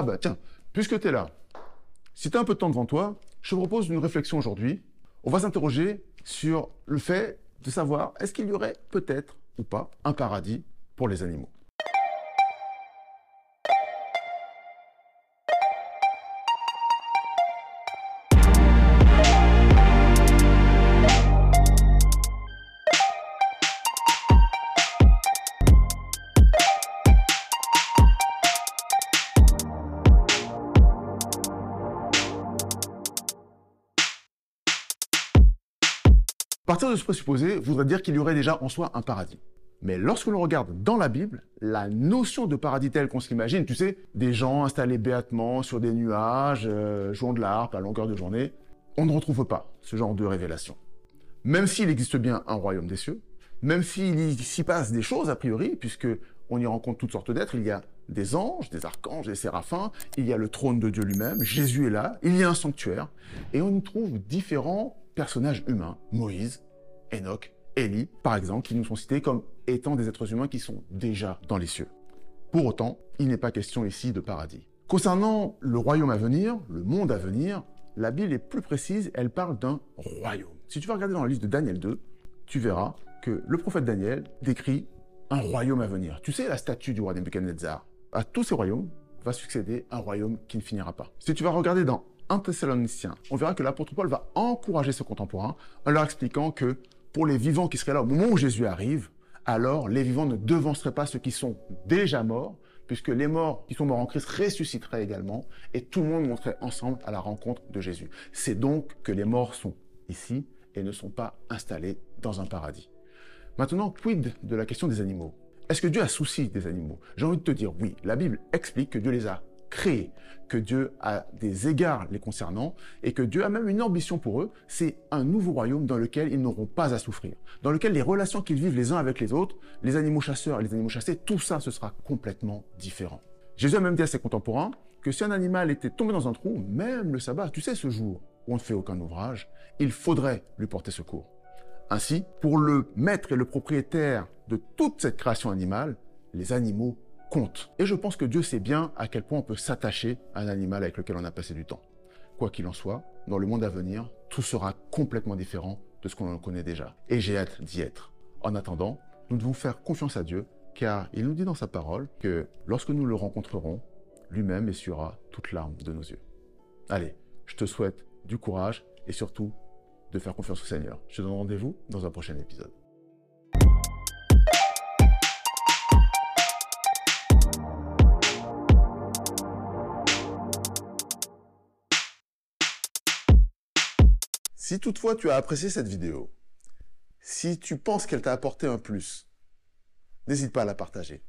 Ah bah tiens, puisque tu es là, si tu as un peu de temps devant toi, je te propose une réflexion aujourd'hui. On va s'interroger sur le fait de savoir est-ce qu'il y aurait peut-être ou pas un paradis pour les animaux? Partir de ce présupposé voudrait dire qu'il y aurait déjà en soi un paradis. Mais lorsque l'on regarde dans la Bible, la notion de paradis tel qu'on se l'imagine, tu sais, des gens installés béatement sur des nuages, euh, jouant de la harpe à longueur de journée, on ne retrouve pas ce genre de révélation. Même s'il existe bien un royaume des cieux, même s'il s'y passe des choses a priori, puisque on y rencontre toutes sortes d'êtres, il y a des anges, des archanges, des séraphins, il y a le trône de Dieu lui-même, Jésus est là, il y a un sanctuaire, et on y trouve différents personnages humains, Moïse, Enoch, Élie, par exemple, qui nous sont cités comme étant des êtres humains qui sont déjà dans les cieux. Pour autant, il n'est pas question ici de paradis. Concernant le royaume à venir, le monde à venir, la Bible est plus précise, elle parle d'un royaume. Si tu vas regarder dans la liste de Daniel 2, tu verras que le prophète Daniel décrit un royaume à venir. Tu sais, la statue du roi Nebuchadnezzar. À tous ces royaumes va succéder un royaume qui ne finira pas. Si tu vas regarder dans 1 Thessalonicien, on verra que l'apôtre Paul va encourager ses contemporains en leur expliquant que pour les vivants qui seraient là au moment où Jésus arrive, alors les vivants ne devanceraient pas ceux qui sont déjà morts, puisque les morts qui sont morts en Christ ressusciteraient également, et tout le monde monterait ensemble à la rencontre de Jésus. C'est donc que les morts sont ici et ne sont pas installés dans un paradis. Maintenant, quid de la question des animaux? Est-ce que Dieu a souci des animaux? J'ai envie de te dire oui. La Bible explique que Dieu les a créés, que Dieu a des égards les concernant et que Dieu a même une ambition pour eux, c'est un nouveau royaume dans lequel ils n'auront pas à souffrir, dans lequel les relations qu'ils vivent les uns avec les autres, les animaux chasseurs et les animaux chassés, tout ça, ce sera complètement différent. Jésus a même dit à ses contemporains que si un animal était tombé dans un trou, même le sabbat, tu sais, ce jour où on ne fait aucun ouvrage, il faudrait lui porter secours. Ainsi, pour le maître et le propriétaire de toute cette création animale, les animaux compte. Et je pense que Dieu sait bien à quel point on peut s'attacher à un animal avec lequel on a passé du temps. Quoi qu'il en soit, dans le monde à venir, tout sera complètement différent de ce qu'on en connaît déjà. Et j'ai hâte d'y être. En attendant, nous devons faire confiance à Dieu, car il nous dit dans sa parole que lorsque nous le rencontrerons, lui-même essuiera toute larme de nos yeux. Allez, je te souhaite du courage et surtout de faire confiance au Seigneur. Je te donne rendez-vous dans un prochain épisode. Si toutefois tu as apprécié cette vidéo, si tu penses qu'elle t'a apporté un plus, n'hésite pas à la partager.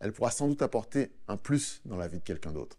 Elle pourra sans doute apporter un plus dans la vie de quelqu'un d'autre.